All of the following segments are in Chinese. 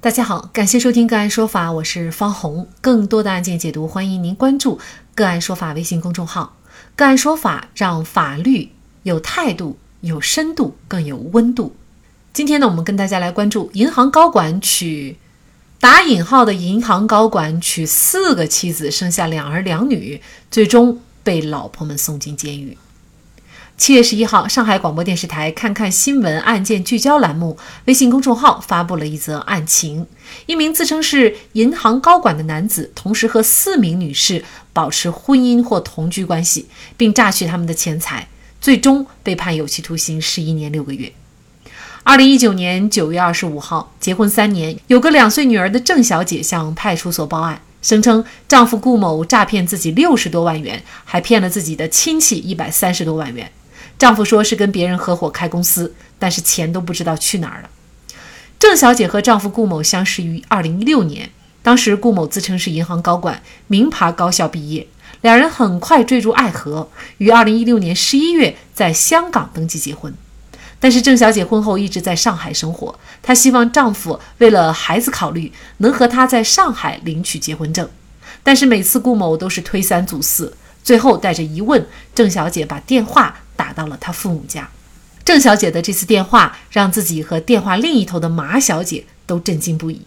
大家好，感谢收听个案说法，我是方红。更多的案件解读，欢迎您关注个案说法微信公众号。个案说法让法律有态度、有深度、更有温度。今天呢，我们跟大家来关注银行高管娶打引号的银行高管娶四个妻子，生下两儿两女，最终被老婆们送进监狱。七月十一号，上海广播电视台“看看新闻”案件聚焦栏目微信公众号发布了一则案情：一名自称是银行高管的男子，同时和四名女士保持婚姻或同居关系，并榨取他们的钱财，最终被判有期徒刑十一年六个月。二零一九年九月二十五号，结婚三年、有个两岁女儿的郑小姐向派出所报案，声称丈夫顾某诈骗自己六十多万元，还骗了自己的亲戚一百三十多万元。丈夫说是跟别人合伙开公司，但是钱都不知道去哪儿了。郑小姐和丈夫顾某相识于二零一六年，当时顾某自称是银行高管，名牌高校毕业，两人很快坠入爱河，于二零一六年十一月在香港登记结婚。但是郑小姐婚后一直在上海生活，她希望丈夫为了孩子考虑，能和她在上海领取结婚证，但是每次顾某都是推三阻四，最后带着疑问，郑小姐把电话。打到了他父母家，郑小姐的这次电话让自己和电话另一头的马小姐都震惊不已。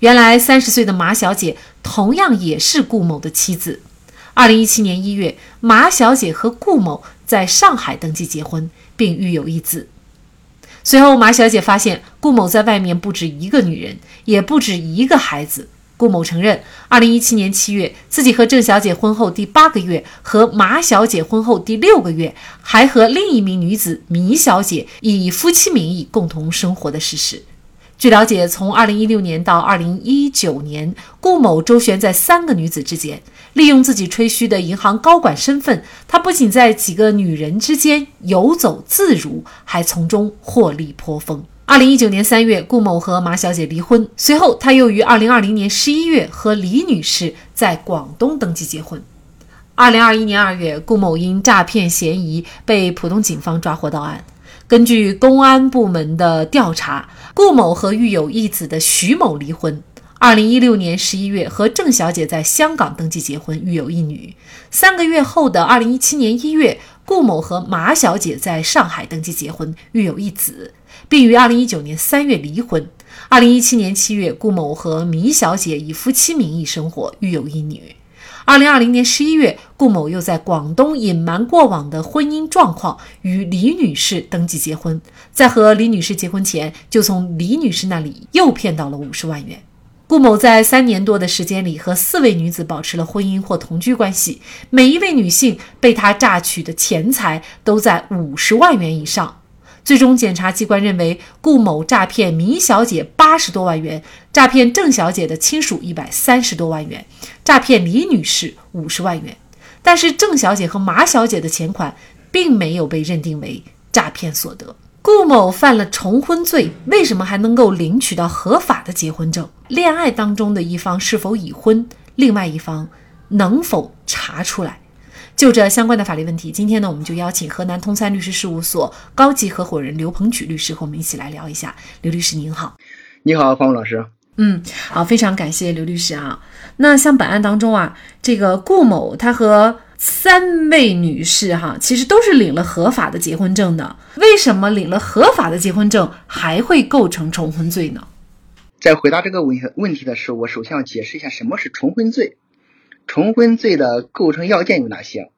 原来三十岁的马小姐同样也是顾某的妻子。二零一七年一月，马小姐和顾某在上海登记结婚，并育有一子。随后，马小姐发现顾某在外面不止一个女人，也不止一个孩子。顾某承认，二零一七年七月，自己和郑小姐婚后第八个月，和马小姐婚后第六个月，还和另一名女子米小姐以夫妻名义共同生活的事实。据了解，从二零一六年到二零一九年，顾某周旋在三个女子之间，利用自己吹嘘的银行高管身份，他不仅在几个女人之间游走自如，还从中获利颇丰。二零一九年三月，顾某和马小姐离婚。随后，他又于二零二零年十一月和李女士在广东登记结婚。二零二一年二月，顾某因诈骗嫌疑被浦东警方抓获到案。根据公安部门的调查，顾某和育有一子的徐某离婚。二零一六年十一月，和郑小姐在香港登记结婚，育有一女。三个月后的二零一七年一月，顾某和马小姐在上海登记结婚，育有一子。并于二零一九年三月离婚。二零一七年七月，顾某和米小姐以夫妻名义生活，育有一女。二零二零年十一月，顾某又在广东隐瞒过往的婚姻状况，与李女士登记结婚。在和李女士结婚前，就从李女士那里又骗到了五十万元。顾某在三年多的时间里，和四位女子保持了婚姻或同居关系，每一位女性被他榨取的钱财都在五十万元以上。最终，检察机关认为顾某诈骗米小姐八十多万元，诈骗郑小姐的亲属一百三十多万元，诈骗李女士五十万元。但是，郑小姐和马小姐的钱款并没有被认定为诈骗所得。顾某犯了重婚罪，为什么还能够领取到合法的结婚证？恋爱当中的一方是否已婚，另外一方能否查出来？就这相关的法律问题，今天呢，我们就邀请河南通三律师事务所高级合伙人刘鹏举律师和我们一起来聊一下。刘律师您好，你好，方老师。嗯，好，非常感谢刘律师啊。那像本案当中啊，这个顾某他和三位女士哈，其实都是领了合法的结婚证的。为什么领了合法的结婚证还会构成重婚罪呢？在回答这个问问题的时候，我首先要解释一下什么是重婚罪。重婚罪的构成要件有哪些？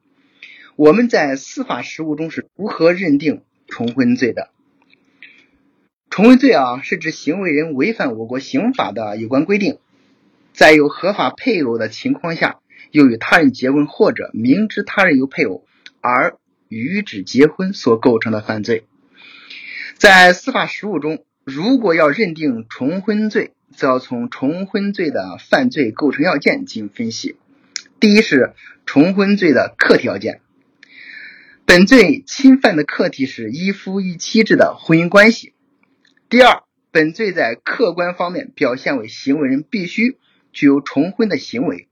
我们在司法实务中是如何认定重婚罪的？重婚罪啊，是指行为人违反我国刑法的有关规定，在有合法配偶的情况下，又与他人结婚，或者明知他人有配偶而与之结婚所构成的犯罪。在司法实务中，如果要认定重婚罪，则要从重婚罪的犯罪构成要件进行分析。第一是重婚罪的客体要件，本罪侵犯的客体是一夫一妻制的婚姻关系。第二，本罪在客观方面表现为行为人必须具有重婚的行为，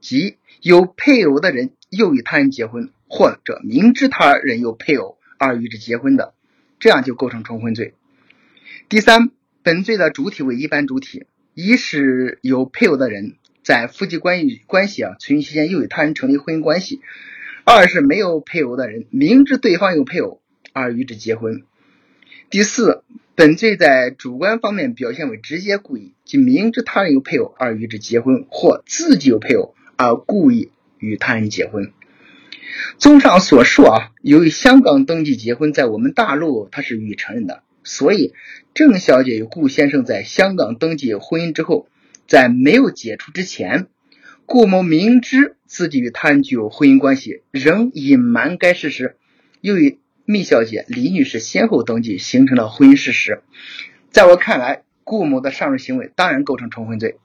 即有配偶的人又与他人结婚，或者明知他人有配偶而与之结婚的，这样就构成重婚罪。第三，本罪的主体为一般主体。一是有配偶的人在夫妻关系关系啊存续期间又与他人成立婚姻关系；二是没有配偶的人明知对方有配偶而与之结婚；第四，本罪在主观方面表现为直接故意，即明知他人有配偶而与之结婚，或自己有配偶而故意与他人结婚。综上所述啊，由于香港登记结婚在我们大陆它是予以承认的，所以郑小姐与顾先生在香港登记婚姻之后，在没有解除之前，顾某明知自己与他人具有婚姻关系，仍隐瞒该事实，又与密小姐李女士先后登记，形成了婚姻事实。在我看来，顾某的上述行为当然构成重婚罪。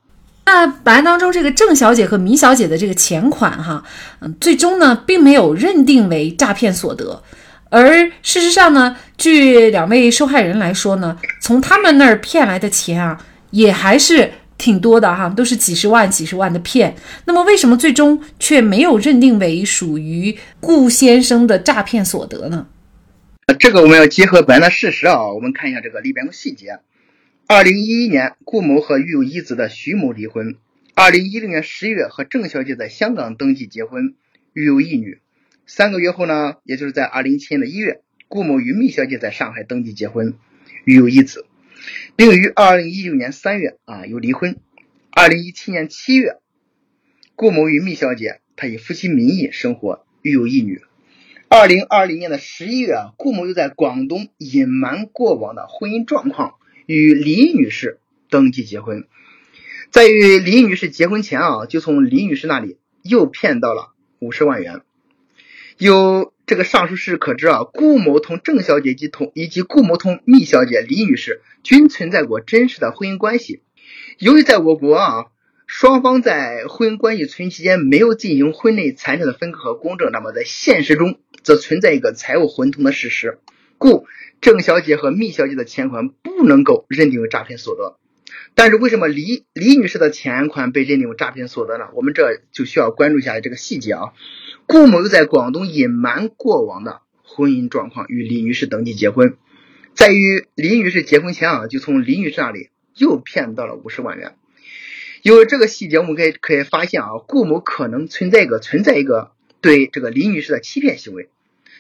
那本案当中，这个郑小姐和米小姐的这个钱款，哈，嗯，最终呢，并没有认定为诈骗所得，而事实上呢，据两位受害人来说呢，从他们那儿骗来的钱啊，也还是挺多的哈，都是几十万、几十万的骗。那么，为什么最终却没有认定为属于顾先生的诈骗所得呢？这个我们要结合本案的事实啊，我们看一下这个里边的细节。二零一一年，顾某和育有一子的徐某离婚。二零一零年十月，和郑小姐在香港登记结婚，育有一女。三个月后呢，也就是在二零一七年的一月，顾某与密小姐在上海登记结婚，育有一子，并于二零一六年三月啊又离婚。二零一七年七月，顾某与密小姐他以夫妻名义生活，育有一女。二零二零年的十一月，顾某又在广东隐瞒过往的婚姻状况。与李女士登记结婚，在与李女士结婚前啊，就从李女士那里又骗到了五十万元。有这个上述事实可知啊，顾某同郑小姐及同以及顾某同密小姐李女士均存在过真实的婚姻关系。由于在我国啊，双方在婚姻关系存续期间没有进行婚内财产的分割和公证，那么在现实中则存在一个财务混同的事实，故。郑小姐和密小姐的钱款不能够认定为诈骗所得，但是为什么李李女士的钱款被认定为诈骗所得呢？我们这就需要关注一下这个细节啊。顾某又在广东隐瞒过往的婚姻状况，与李女士登记结婚，在与李女士结婚前啊，就从李女士那里又骗到了五十万元。有这个细节，我们可以可以发现啊，顾某可能存在一个存在一个对这个李女士的欺骗行为。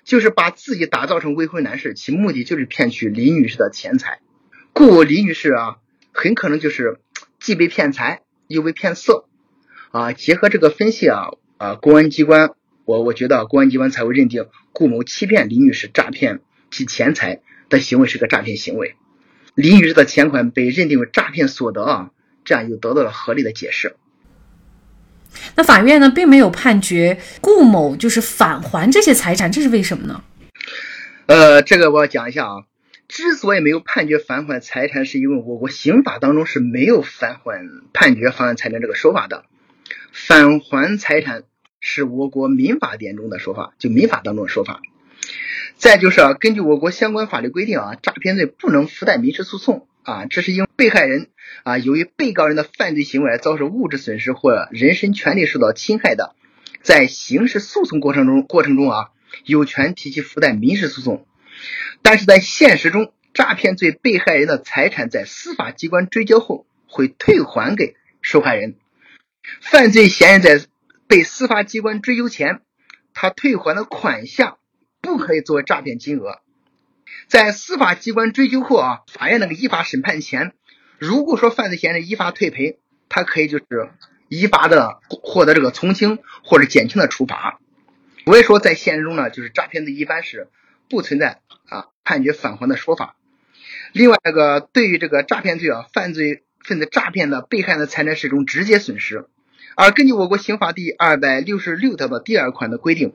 就是把自己打造成未婚男士，其目的就是骗取李女士的钱财。故李女士啊，很可能就是既被骗财又被骗色啊。结合这个分析啊啊，公安机关，我我觉得公安机关才会认定顾某欺骗李女士、诈骗其钱财的行为是个诈骗行为。李女士的钱款被认定为诈骗所得啊，这样又得到了合理的解释。那法院呢，并没有判决顾某就是返还这些财产，这是为什么呢？呃，这个我要讲一下啊。之所以没有判决返还财产，是因为我国刑法当中是没有返还判决返还财产这个说法的。返还财产是我国民法典中的说法，就民法当中的说法。再就是啊，根据我国相关法律规定啊，诈骗罪不能附带民事诉讼。啊，这是因被害人啊，由于被告人的犯罪行为而遭受物质损失或人身权利受到侵害的，在刑事诉讼过程中过程中啊，有权提起附带民事诉讼。但是在现实中，诈骗罪被害人的财产在司法机关追缴后会退还给受害人。犯罪嫌疑人在被司法机关追究前，他退还的款项不可以作为诈骗金额。在司法机关追究后啊，法院那个依法审判前，如果说犯罪嫌疑人依法退赔，他可以就是依法的获得这个从轻或者减轻的处罚。所以说在现实中呢，就是诈骗罪一般是不存在啊判决返还的说法。另外，这个对于这个诈骗罪啊，犯罪分子诈骗的被害人的财产是一种直接损失，而根据我国刑法第二百六十六条的第二款的规定，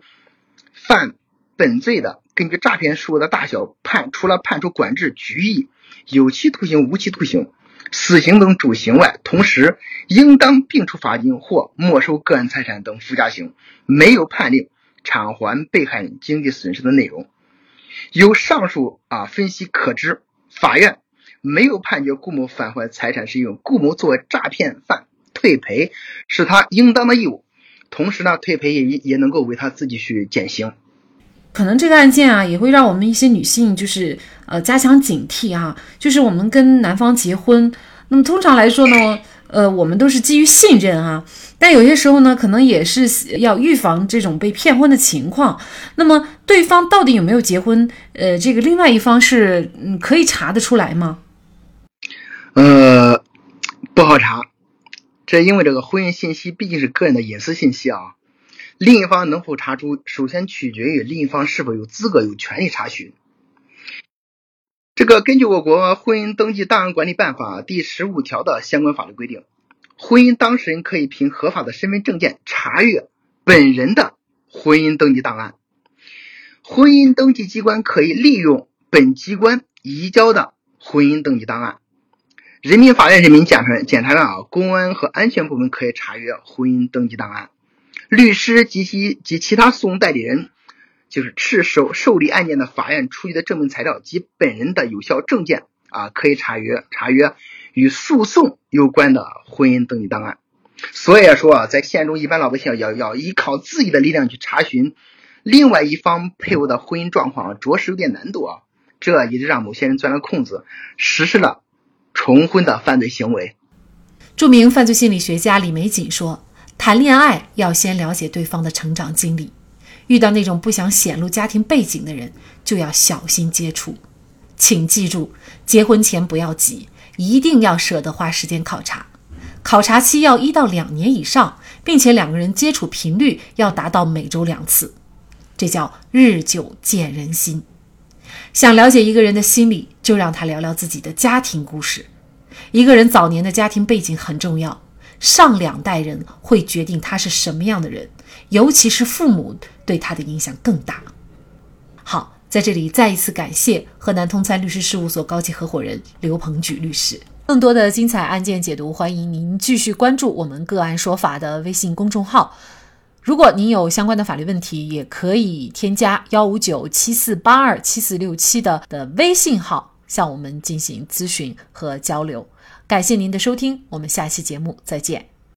犯本罪的。根据诈骗数额的大小判，除了判处管制、拘役、有期徒刑、无期徒刑、死刑等主刑外，同时应当并处罚金或没收个人财产等附加刑，没有判令偿还被害人经济损失的内容。由上述啊分析可知，法院没有判决顾某返还财产，是因为顾某作为诈骗犯退赔是他应当的义务，同时呢，退赔也也能够为他自己去减刑。可能这个案件啊，也会让我们一些女性就是呃加强警惕啊，就是我们跟男方结婚，那么通常来说呢，呃，我们都是基于信任啊，但有些时候呢，可能也是要预防这种被骗婚的情况。那么对方到底有没有结婚？呃，这个另外一方是嗯可以查得出来吗？呃，不好查，这因为这个婚姻信息毕竟是个人的隐私信息啊。另一方能否查出，首先取决于另一方是否有资格、有权利查询。这个根据我国婚姻登记档案管理办法第十五条的相关法律规定，婚姻当事人可以凭合法的身份证件查阅本人的婚姻登记档案。婚姻登记机关可以利用本机关移交的婚姻登记档案。人民法院、人民检察检察院啊，公安和安全部门可以查阅婚姻登记档案。律师及其及其他诉讼代理人。就是持受受理案件的法院出具的证明材料及本人的有效证件啊，可以查阅查阅与诉讼有关的婚姻登记档案。所以说啊，在现实中一般老百姓要要依靠自己的力量去查询另外一方配偶的婚姻状况，着实有点难度啊。这也就让某些人钻了空子，实施了重婚的犯罪行为。著名犯罪心理学家李玫瑾说：“谈恋爱要先了解对方的成长经历。”遇到那种不想显露家庭背景的人，就要小心接触。请记住，结婚前不要急，一定要舍得花时间考察。考察期要一到两年以上，并且两个人接触频率要达到每周两次，这叫日久见人心。想了解一个人的心理，就让他聊聊自己的家庭故事。一个人早年的家庭背景很重要，上两代人会决定他是什么样的人，尤其是父母。对他的影响更大。好，在这里再一次感谢河南通参律师事务所高级合伙人刘鹏举律师。更多的精彩案件解读，欢迎您继续关注我们“个案说法”的微信公众号。如果您有相关的法律问题，也可以添加幺五九七四八二七四六七的的微信号向我们进行咨询和交流。感谢您的收听，我们下期节目再见。